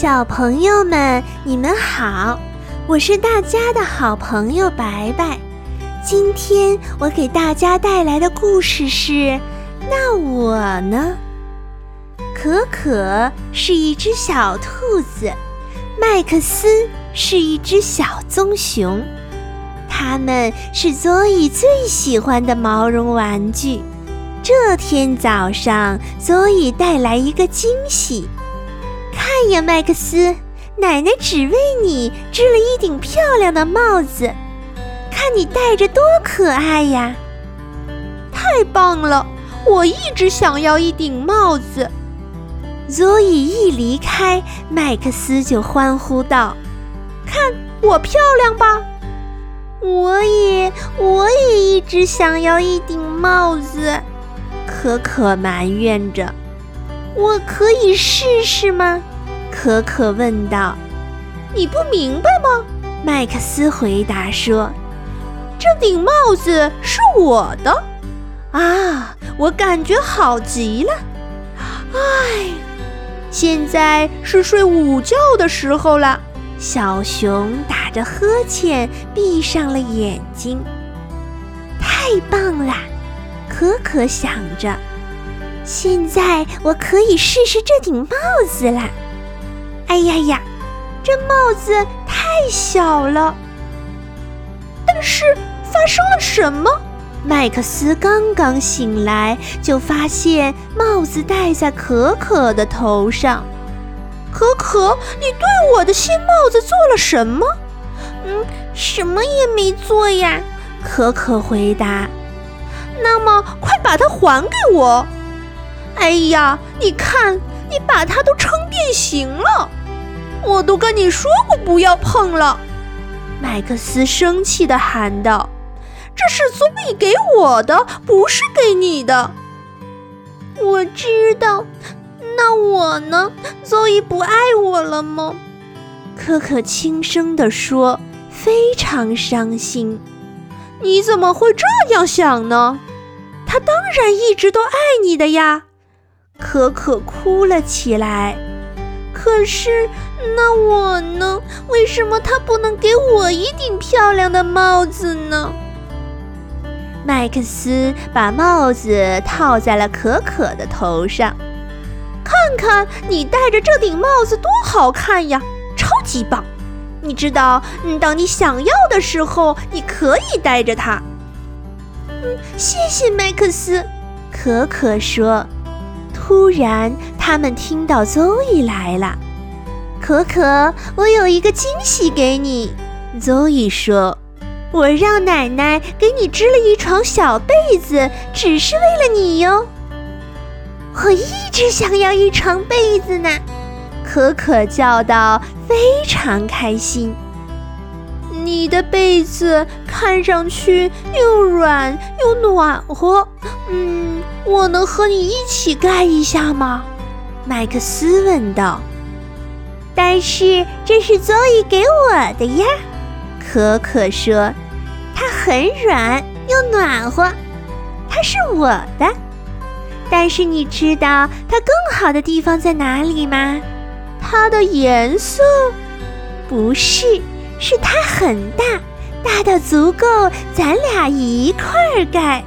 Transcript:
小朋友们，你们好，我是大家的好朋友白白。今天我给大家带来的故事是：那我呢？可可是一只小兔子，麦克斯是一只小棕熊，他们是佐伊最喜欢的毛绒玩具。这天早上，佐伊带来一个惊喜。看呀，麦克斯，奶奶只为你织了一顶漂亮的帽子，看你戴着多可爱呀！太棒了，我一直想要一顶帽子。佐伊一离开，麦克斯就欢呼道：“看我漂亮吧！我也，我也一直想要一顶帽子。”可可埋怨着。我可以试试吗？可可问道。你不明白吗？麦克斯回答说：“这顶帽子是我的，啊，我感觉好极了。唉，现在是睡午觉的时候了。”小熊打着呵欠，闭上了眼睛。太棒了，可可想着。现在我可以试试这顶帽子啦！哎呀呀，这帽子太小了。但是发生了什么？麦克斯刚刚醒来，就发现帽子戴在可可的头上。可可，你对我的新帽子做了什么？嗯，什么也没做呀。可可回答。那么，快把它还给我。哎呀，你看，你把它都撑变形了！我都跟你说过不要碰了。麦克斯生气地喊道：“这是佐伊给我的，不是给你的。”我知道。那我呢？佐伊不爱我了吗？可可轻声地说，非常伤心。你怎么会这样想呢？他当然一直都爱你的呀。可可哭了起来。可是，那我呢？为什么他不能给我一顶漂亮的帽子呢？麦克斯把帽子套在了可可的头上。看看你戴着这顶帽子多好看呀，超级棒！你知道，嗯当你想要的时候，你可以戴着它。嗯，谢谢麦克斯。可可说。突然，他们听到邹伊来了。可可，我有一个惊喜给你。邹伊说：“我让奶奶给你织了一床小被子，只是为了你哟。”我一直想要一床被子呢。可可叫道，非常开心。你的被子看上去又软又暖和。嗯，我能和你一起盖一下吗？麦克斯问道。但是这是佐伊给我的呀，可可说。它很软又暖和，它是我的。但是你知道它更好的地方在哪里吗？它的颜色？不是，是它很大，大到足够咱俩一块儿盖。